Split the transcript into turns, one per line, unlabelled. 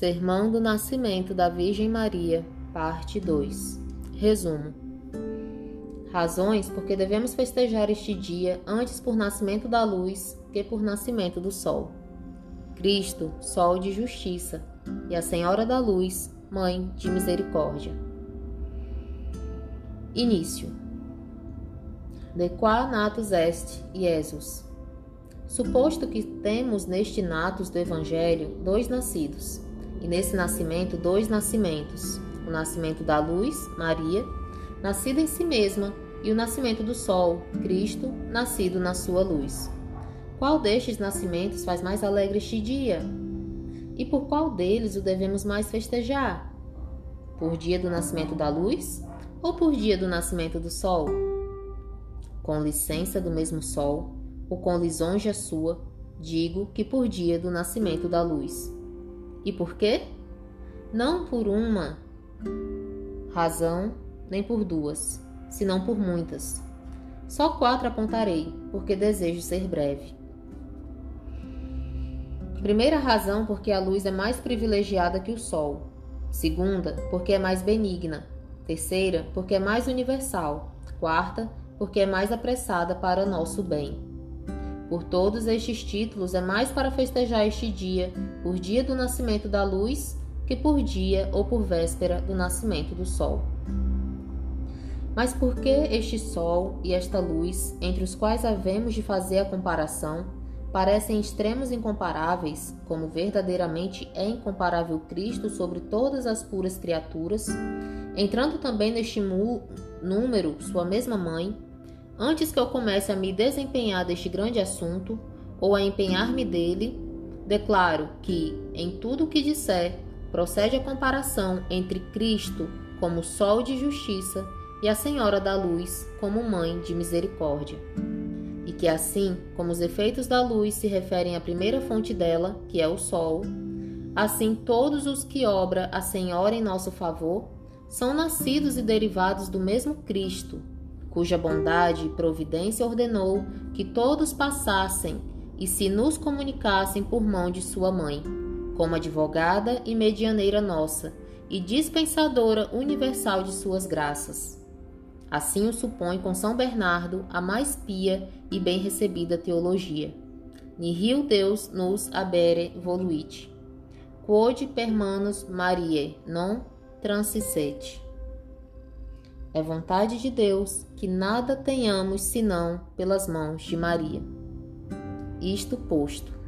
Sermão do Nascimento da Virgem Maria, parte 2. Resumo: Razões porque devemos festejar este dia antes por nascimento da luz que por nascimento do sol. Cristo, sol de justiça, e a Senhora da Luz, mãe de misericórdia. Início. De qua natus est Iesus. Suposto que temos neste natus do Evangelho dois nascidos, e nesse nascimento dois nascimentos: o nascimento da luz, Maria, nascida em si mesma, e o nascimento do Sol, Cristo, nascido na sua luz. Qual destes nascimentos faz mais alegre este dia? E por qual deles o devemos mais festejar? Por dia do nascimento da luz ou por dia do nascimento do sol? Com licença do mesmo sol, ou com lisonja sua, digo que por dia do nascimento da luz. E por quê? Não por uma razão, nem por duas, senão por muitas. Só quatro apontarei, porque desejo ser breve. Primeira razão, porque a luz é mais privilegiada que o sol. Segunda, porque é mais benigna. Terceira, porque é mais universal. Quarta, porque é mais apressada para nosso bem. Por todos estes títulos, é mais para festejar este dia, por dia do nascimento da luz, que por dia ou por véspera do nascimento do sol. Mas por que este sol e esta luz, entre os quais havemos de fazer a comparação, parecem extremos incomparáveis, como verdadeiramente é incomparável Cristo sobre todas as puras criaturas, entrando também neste número sua mesma mãe, antes que eu comece a me desempenhar deste grande assunto, ou a empenhar-me dele, declaro que, em tudo o que disser, procede a comparação entre Cristo como sol de justiça e a Senhora da Luz como mãe de misericórdia. E que assim como os efeitos da luz se referem à primeira fonte dela, que é o sol, assim todos os que obra a Senhora em nosso favor são nascidos e derivados do mesmo Cristo, cuja bondade e providência ordenou que todos passassem e se nos comunicassem por mão de sua mãe, como advogada e medianeira nossa, e dispensadora universal de suas graças. Assim o supõe com São Bernardo a mais pia e bem recebida teologia. Nihil Deus nos abere voluit. Quod permanus Mariae non transisset. É vontade de Deus que nada tenhamos senão pelas mãos de Maria. Isto posto.